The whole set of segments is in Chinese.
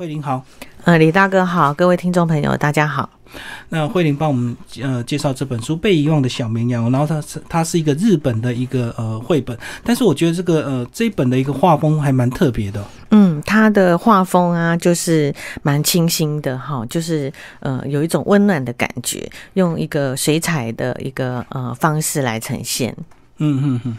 慧玲好，呃，李大哥好，各位听众朋友大家好。那慧玲帮我们呃介绍这本书《被遗忘的小绵羊》，然后它是它是一个日本的一个呃绘本，但是我觉得这个呃这一本的一个画风还蛮特别的。嗯，它的画风啊，就是蛮清新的哈，就是呃有一种温暖的感觉，用一个水彩的一个呃方式来呈现。嗯嗯嗯。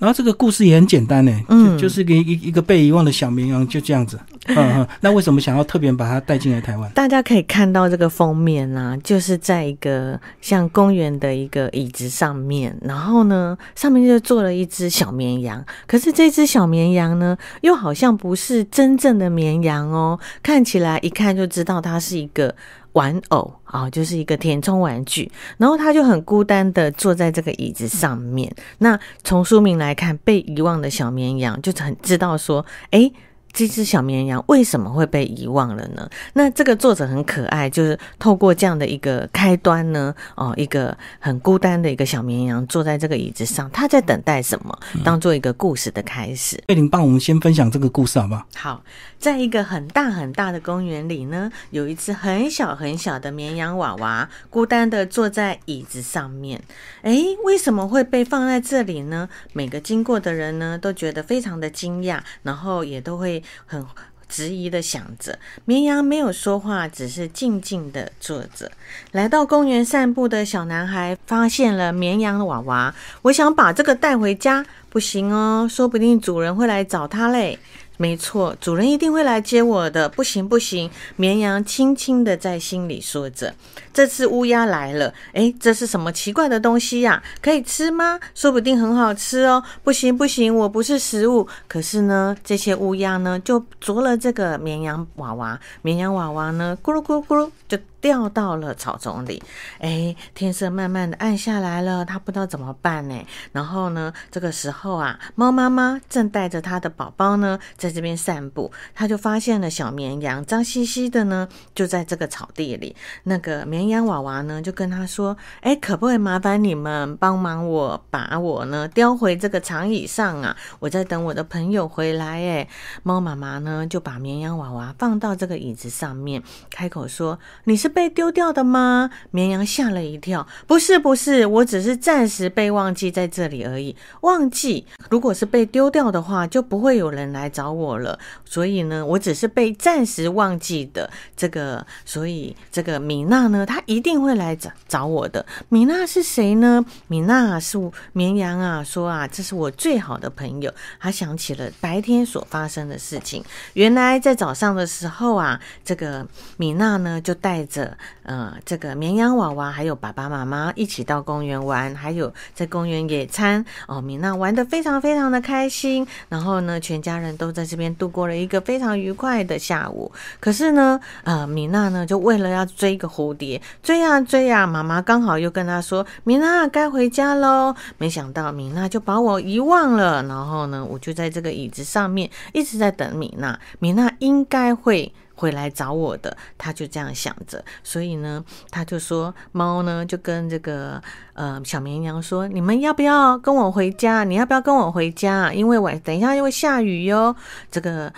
然后这个故事也很简单呢，嗯，就是一一一个被遗忘的小绵羊就这样子，嗯嗯。那为什么想要特别把它带进来台湾？大家可以看到这个封面啊，就是在一个像公园的一个椅子上面，然后呢，上面就坐了一只小绵羊。可是这只小绵羊呢，又好像不是真正的绵羊哦，看起来一看就知道它是一个。玩偶啊，就是一个填充玩具，然后他就很孤单的坐在这个椅子上面。那从书名来看，被遗忘的小绵羊，就很知道说，哎。这只小绵羊为什么会被遗忘了呢？那这个作者很可爱，就是透过这样的一个开端呢，哦，一个很孤单的一个小绵羊坐在这个椅子上，他在等待什么？当做一个故事的开始。贝林帮我们先分享这个故事好不好？好，在一个很大很大的公园里呢，有一只很小很小的绵羊娃娃，孤单的坐在椅子上面。哎，为什么会被放在这里呢？每个经过的人呢，都觉得非常的惊讶，然后也都会。很质疑的想着，绵羊没有说话，只是静静的坐着。来到公园散步的小男孩发现了绵羊的娃娃，我想把这个带回家，不行哦，说不定主人会来找他嘞。没错，主人一定会来接我的。不行不行，绵羊轻轻的在心里说着。这次乌鸦来了，诶，这是什么奇怪的东西呀？可以吃吗？说不定很好吃哦。不行不行，我不是食物。可是呢，这些乌鸦呢，就啄了这个绵羊娃娃。绵羊娃娃呢，咕噜咕噜咕噜就。掉到了草丛里，哎，天色慢慢的暗下来了，他不知道怎么办呢。然后呢，这个时候啊，猫妈妈正带着它的宝宝呢，在这边散步，他就发现了小绵羊脏兮兮的呢，就在这个草地里。那个绵羊娃娃呢，就跟他说：“哎，可不可以麻烦你们帮忙我把我呢叼回这个长椅上啊？我在等我的朋友回来。”哎，猫妈妈呢就把绵羊娃娃放到这个椅子上面，开口说：“你是。”被丢掉的吗？绵羊吓了一跳。不是，不是，我只是暂时被忘记在这里而已。忘记，如果是被丢掉的话，就不会有人来找我了。所以呢，我只是被暂时忘记的这个。所以这个米娜呢，她一定会来找找我的。米娜是谁呢？米娜是绵羊啊，说啊，这是我最好的朋友。他想起了白天所发生的事情。原来在早上的时候啊，这个米娜呢就带着。呃，这个绵羊娃娃还有爸爸妈妈一起到公园玩，还有在公园野餐哦。米娜玩的非常非常的开心，然后呢，全家人都在这边度过了一个非常愉快的下午。可是呢，呃，米娜呢就为了要追一个蝴蝶，追呀追呀，妈妈刚好又跟她说：“米娜该回家喽。”没想到米娜就把我遗忘了，然后呢，我就在这个椅子上面一直在等米娜。米娜应该会。会来找我的，他就这样想着，所以呢，他就说猫呢就跟这个呃小绵羊说：“你们要不要跟我回家？你要不要跟我回家？因为晚等一下又会下雨哟。”这个。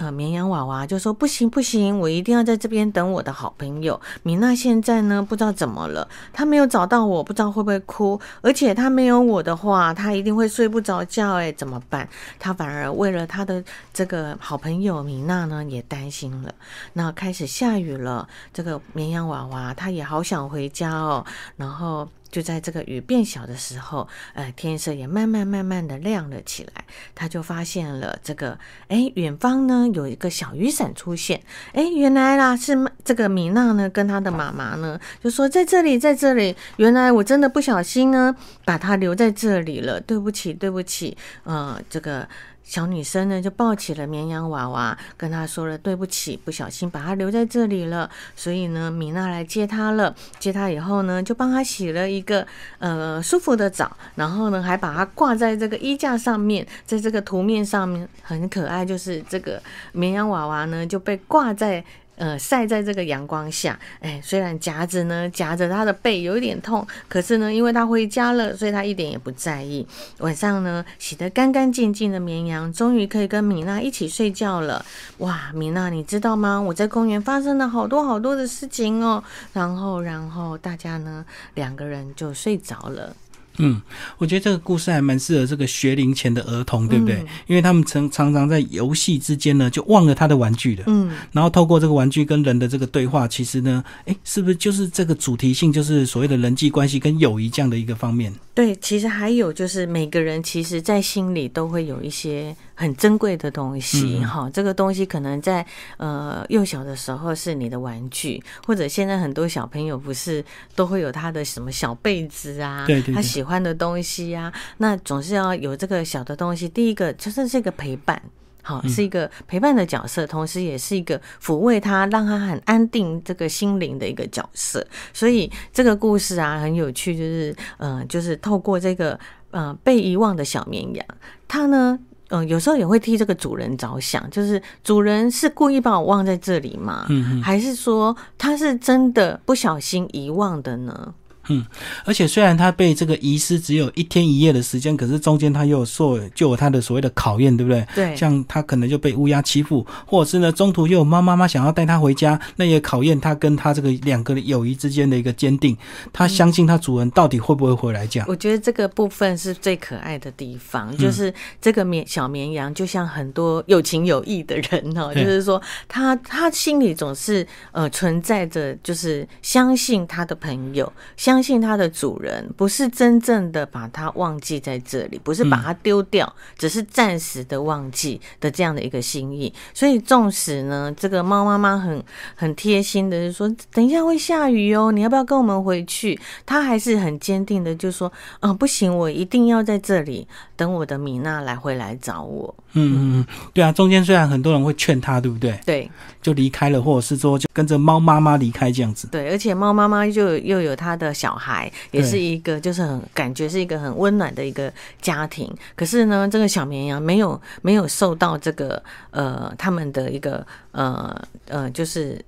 呃，绵羊娃娃就说：“不行不行，我一定要在这边等我的好朋友米娜。现在呢，不知道怎么了，她没有找到我，不知道会不会哭。而且她没有我的话，她一定会睡不着觉。哎，怎么办？她反而为了她的这个好朋友米娜呢，也担心了。那开始下雨了，这个绵羊娃娃他也好想回家哦。然后。就在这个雨变小的时候，呃，天色也慢慢慢慢的亮了起来。他就发现了这个，哎，远方呢有一个小雨伞出现。哎，原来啦是这个米娜呢跟她的妈妈呢就说在这里，在这里。原来我真的不小心呢把它留在这里了，对不起，对不起。呃，这个。小女生呢，就抱起了绵羊娃娃，跟他说了对不起，不小心把它留在这里了。所以呢，米娜来接她了。接她以后呢，就帮她洗了一个呃舒服的澡，然后呢，还把它挂在这个衣架上面，在这个图面上面很可爱，就是这个绵羊娃娃呢就被挂在。呃晒在这个阳光下，哎，虽然夹子呢夹着他的背有一点痛，可是呢，因为他回家了，所以他一点也不在意。晚上呢，洗得干干净净的绵羊终于可以跟米娜一起睡觉了。哇，米娜，你知道吗？我在公园发生了好多好多的事情哦。然后，然后大家呢两个人就睡着了。嗯，我觉得这个故事还蛮适合这个学龄前的儿童，对不对？因为他们常常常在游戏之间呢，就忘了他的玩具了。嗯，然后透过这个玩具跟人的这个对话，其实呢，哎，是不是就是这个主题性，就是所谓的人际关系跟友谊这样的一个方面？对，其实还有就是每个人其实在心里都会有一些很珍贵的东西，哈，这个东西可能在呃幼小的时候是你的玩具，或者现在很多小朋友不是都会有他的什么小被子啊，对对，他喜欢的东西啊，那总是要有这个小的东西。第一个就是这个陪伴。好，是一个陪伴的角色，同时也是一个抚慰他、让他很安定这个心灵的一个角色。所以这个故事啊，很有趣，就是嗯，就是透过这个嗯被遗忘的小绵羊，他呢，嗯，有时候也会替这个主人着想，就是主人是故意把我忘在这里吗？嗯，还是说他是真的不小心遗忘的呢？嗯，而且虽然他被这个遗失只有一天一夜的时间，可是中间他又有受就有他的所谓的考验，对不对？对，像他可能就被乌鸦欺负，或者是呢中途又有猫妈妈想要带他回家，那也考验他跟他这个两个友谊之间的一个坚定。他相信他主人到底会不会回来？这样，我觉得这个部分是最可爱的地方，就是这个绵小绵羊就像很多有情有义的人哦，就是说他他心里总是呃存在着，就是相信他的朋友相。相信它的主人不是真正的把它忘记在这里，不是把它丢掉，只是暂时的忘记的这样的一个心意。所以，纵使呢，这个猫妈妈很很贴心的就说，等一下会下雨哦，你要不要跟我们回去？它还是很坚定的，就说，嗯，不行，我一定要在这里等我的米娜来回来找我。嗯嗯嗯，对啊，中间虽然很多人会劝他，对不对？对，就离开了，或者是说就跟着猫妈妈离开这样子。对，而且猫妈妈就又有他的小孩，也是一个就是很感觉是一个很温暖的一个家庭。可是呢，这个小绵羊没有没有受到这个呃他们的一个呃呃就是。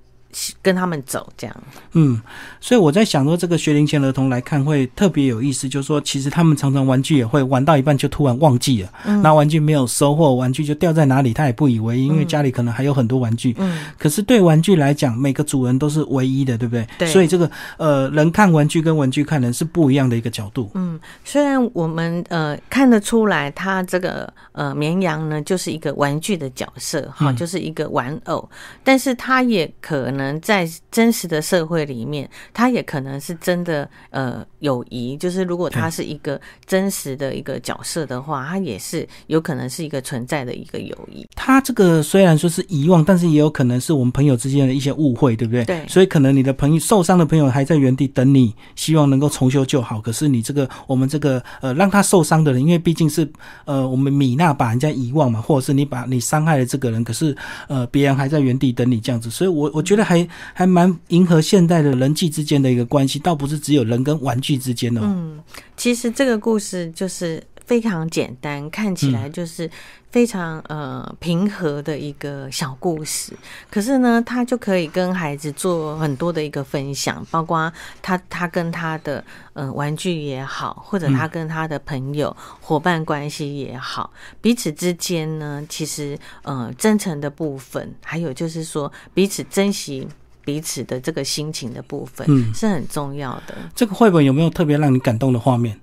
跟他们走这样，嗯，所以我在想说，这个学龄前儿童来看会特别有意思，就是说，其实他们常常玩具也会玩到一半就突然忘记了，那玩具没有收获，玩具就掉在哪里，他也不以为意，因为家里可能还有很多玩具。嗯，可是对玩具来讲，每个主人都是唯一的，对不对？对。所以这个呃，人看玩具跟玩具看人是不一样的一个角度。嗯，虽然我们呃看得出来，他这个呃绵羊呢就是一个玩具的角色，哈，就是一个玩偶，但是他也可能。可能在真实的社会里面，他也可能是真的呃友谊。就是如果他是一个真实的一个角色的话，他也是有可能是一个存在的一个友谊。他这个虽然说是遗忘，但是也有可能是我们朋友之间的一些误会，对不对？对。所以可能你的朋友受伤的朋友还在原地等你，希望能够重修旧好。可是你这个我们这个呃让他受伤的人，因为毕竟是呃我们米娜把人家遗忘嘛，或者是你把你伤害了这个人，可是呃别人还在原地等你这样子。所以我我觉得还。还还蛮迎合现代的人际之间的一个关系，倒不是只有人跟玩具之间的。嗯，其实这个故事就是非常简单，看起来就是非常呃平和的一个小故事。可是呢，他就可以跟孩子做很多的一个分享，包括他他跟他的嗯玩具也好，或者他跟他的朋友伙伴关系也好，彼此之间呢，其实呃真诚的部分，还有就是说彼此珍惜。彼此的这个心情的部分，嗯，是很重要的。这个绘本有没有特别让你感动的画面？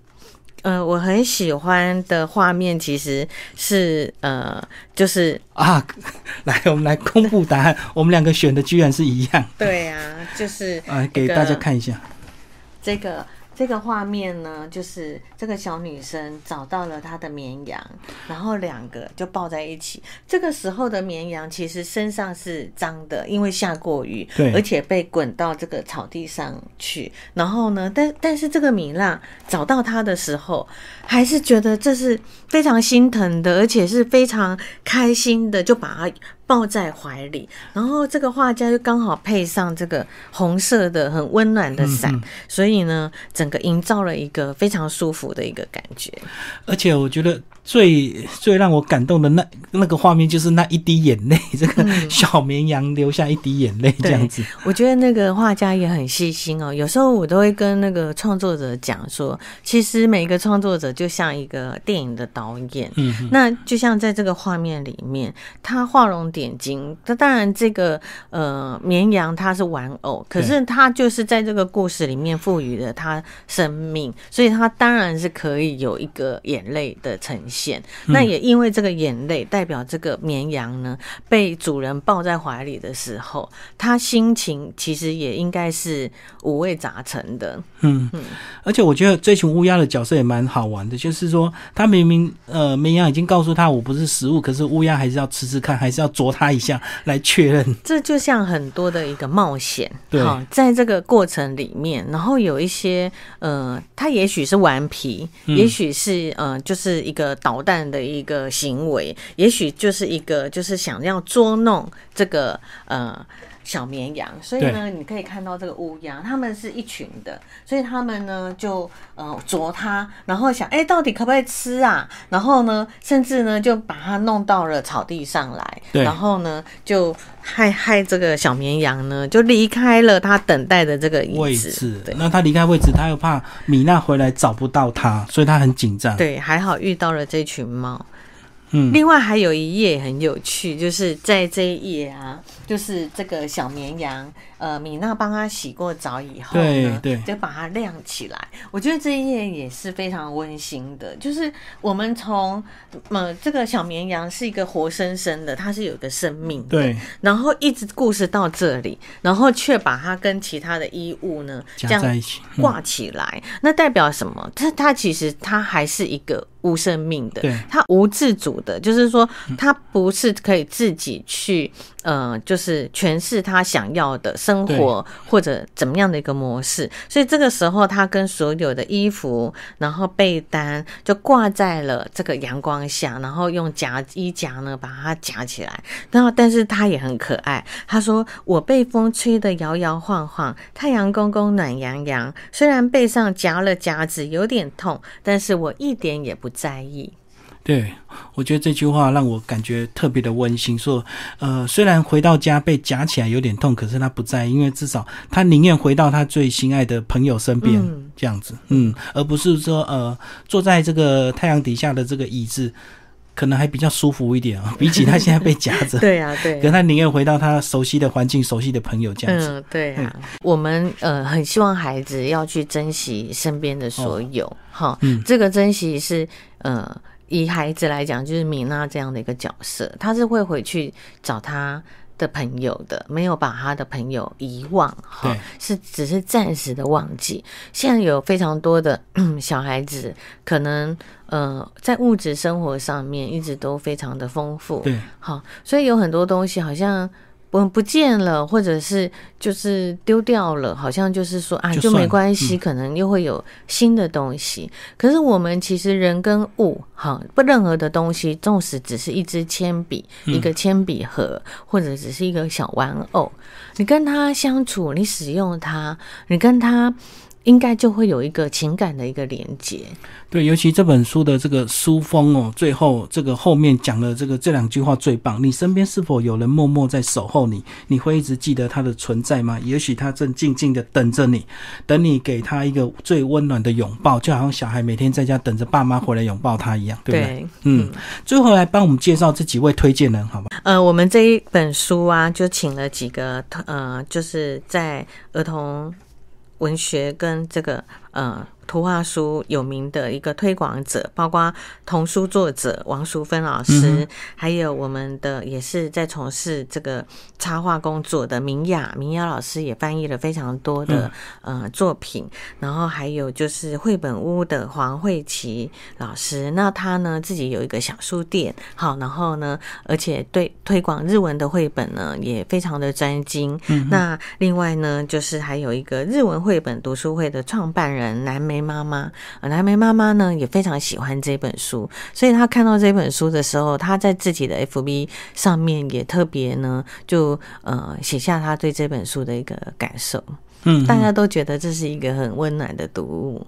呃，我很喜欢的画面其实是呃，就是啊，来，我们来公布答案。我们两个选的居然是一样。对啊，就是啊，给大家看一下这个。这个画面呢，就是这个小女生找到了她的绵羊，然后两个就抱在一起。这个时候的绵羊其实身上是脏的，因为下过雨，对，而且被滚到这个草地上去。然后呢，但但是这个米娜找到它的时候，还是觉得这是非常心疼的，而且是非常开心的，就把它。抱在怀里，然后这个画家就刚好配上这个红色的很温暖的伞，所以呢，整个营造了一个非常舒服的一个感觉。而且我觉得。最最让我感动的那那个画面，就是那一滴眼泪，这个小绵羊流下一滴眼泪这样子。我觉得那个画家也很细心哦。有时候我都会跟那个创作者讲说，其实每一个创作者就像一个电影的导演。嗯，那就像在这个画面里面，他画龙点睛。他当然，这个呃绵羊它是玩偶，可是它就是在这个故事里面赋予了它生命，所以它当然是可以有一个眼泪的呈现。那也因为这个眼泪代表这个绵羊呢，被主人抱在怀里的时候，他心情其实也应该是五味杂陈的。嗯。嗯，而且我觉得这群乌鸦的角色也蛮好玩的，就是说，他明明呃绵羊已经告诉他我不是食物，可是乌鸦还是要吃吃看，还是要啄他一下 来确认。这就像很多的一个冒险，对，在这个过程里面，然后有一些呃，他也许是顽皮，也许是呃，就是一个捣蛋的一个行为，也许就是一个就是想要捉弄这个呃。小绵羊，所以呢，你可以看到这个乌鸦，它们是一群的，所以它们呢就呃啄它，然后想，哎，到底可不可以吃啊？然后呢，甚至呢就把它弄到了草地上来，然后呢就害害这个小绵羊呢就离开了它等待的这个位置。对，那它离开位置，它又怕米娜回来找不到它，所以它很紧张。对，还好遇到了这群猫。嗯，另外还有一页很有趣，就是在这一页啊，就是这个小绵羊。呃，米娜帮他洗过澡以后呢，就把它晾起来。我觉得这一页也是非常温馨的，就是我们从呃这个小绵羊是一个活生生的，它是有个生命，对。然后一直故事到这里，然后却把它跟其他的衣物呢这样在一起挂起来，那代表什么？它它其实它还是一个无生命的，对它无自主的，就是说他不是可以自己去。呃，就是诠释他想要的生活或者怎么样的一个模式，所以这个时候他跟所有的衣服，然后被单就挂在了这个阳光下，然后用夹衣夹呢把它夹起来，然后但是他也很可爱，他说我被风吹得摇摇晃晃，太阳公公暖洋洋，虽然背上夹了夹子有点痛，但是我一点也不在意。对，我觉得这句话让我感觉特别的温馨。说，呃，虽然回到家被夹起来有点痛，可是他不在意，因为至少他宁愿回到他最心爱的朋友身边，这样子，嗯，而不是说，呃，坐在这个太阳底下的这个椅子，可能还比较舒服一点啊，比起他现在被夹着。对啊，对。可他宁愿回到他熟悉的环境、熟悉的朋友这样子。嗯，对啊。我们呃很希望孩子要去珍惜身边的所有，哈，这个珍惜是呃。以孩子来讲，就是米娜这样的一个角色，他是会回去找他的朋友的，没有把他的朋友遗忘，哈，是只是暂时的忘记。现在有非常多的 小孩子，可能呃在物质生活上面一直都非常的丰富，对，好，所以有很多东西好像。不不见了，或者是就是丢掉了，好像就是说啊，就没关系，可能又会有新的东西。可是我们其实人跟物，哈，不任何的东西，纵使只是一支铅笔、一个铅笔盒，或者只是一个小玩偶，你跟他相处，你使用它，你跟他。应该就会有一个情感的一个连接。对，尤其这本书的这个书封哦，最后这个后面讲的这个这两句话最棒。你身边是否有人默默在守候你？你会一直记得他的存在吗？也许他正静静的等着你，等你给他一个最温暖的拥抱，就好像小孩每天在家等着爸妈回来拥抱他一样，对不对？嗯。最后来帮我们介绍这几位推荐人，好吧？呃，我们这一本书啊，就请了几个呃，就是在儿童文学跟这个呃。图画书有名的一个推广者，包括童书作者王淑芬老师，还有我们的也是在从事这个插画工作的明雅，明雅老师也翻译了非常多的呃作品。然后还有就是绘本屋的黄慧琪老师，那他呢自己有一个小书店，好，然后呢，而且对推广日文的绘本呢也非常的专精。那另外呢，就是还有一个日文绘本读书会的创办人南梅。梅妈妈，蓝莓妈妈呢也非常喜欢这本书，所以她看到这本书的时候，她在自己的 FB 上面也特别呢，就呃写下她对这本书的一个感受。嗯，大家都觉得这是一个很温暖的读物。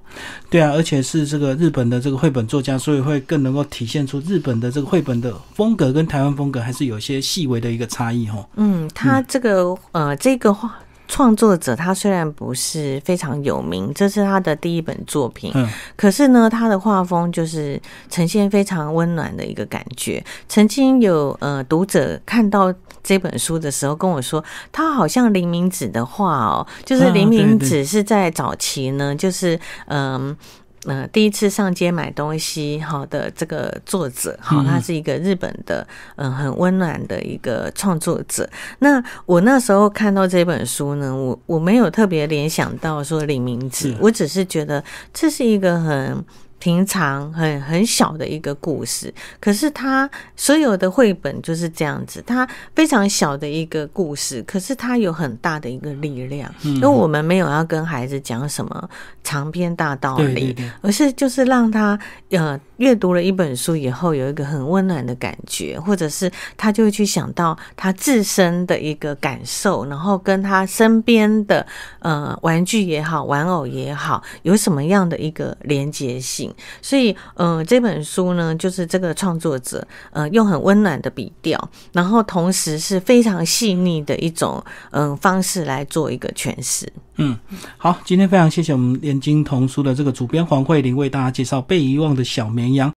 对啊，而且是这个日本的这个绘本作家，所以会更能够体现出日本的这个绘本的风格跟台湾风格还是有些细微的一个差异哈。嗯，他这个呃这个画。创作者他虽然不是非常有名，这是他的第一本作品，嗯，可是呢，他的画风就是呈现非常温暖的一个感觉。曾经有呃读者看到这本书的时候跟我说，他好像林明子的画哦，就是林明子是在早期呢，就是嗯。呃，第一次上街买东西，好的这个作者，好，他是一个日本的，嗯，很温暖的一个创作者。那我那时候看到这本书呢，我我没有特别联想到说李明志，我只是觉得这是一个很。平常很很小的一个故事，可是他所有的绘本就是这样子，他非常小的一个故事，可是他有很大的一个力量。因为我们没有要跟孩子讲什么长篇大道理，而是就是让他呃阅读了一本书以后有一个很温暖的感觉，或者是他就会去想到他自身的一个感受，然后跟他身边的呃玩具也好，玩偶也好，有什么样的一个连接性。所以，嗯，这本书呢，就是这个创作者，呃，用很温暖的笔调，然后同时是非常细腻的一种，嗯，方式来做一个诠释。嗯，好，今天非常谢谢我们连经童书的这个主编黄慧玲为大家介绍被遗忘的小绵羊。